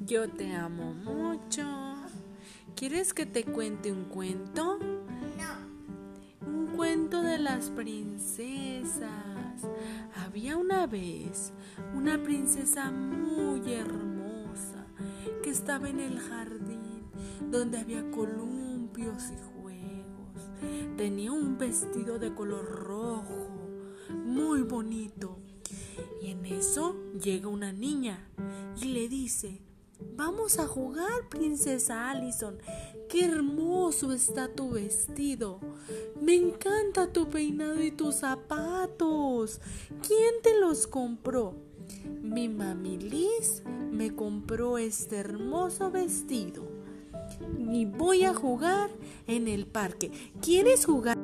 Yo te amo mucho. ¿Quieres que te cuente un cuento? No. Un cuento de las princesas. Había una vez una princesa muy hermosa que estaba en el jardín donde había columpios y juegos. Tenía un vestido de color rojo, muy bonito. Y en eso llega una niña y le dice, Vamos a jugar, princesa Allison. Qué hermoso está tu vestido. Me encanta tu peinado y tus zapatos. ¿Quién te los compró? Mi mami Liz me compró este hermoso vestido. Y voy a jugar en el parque. ¿Quieres jugar?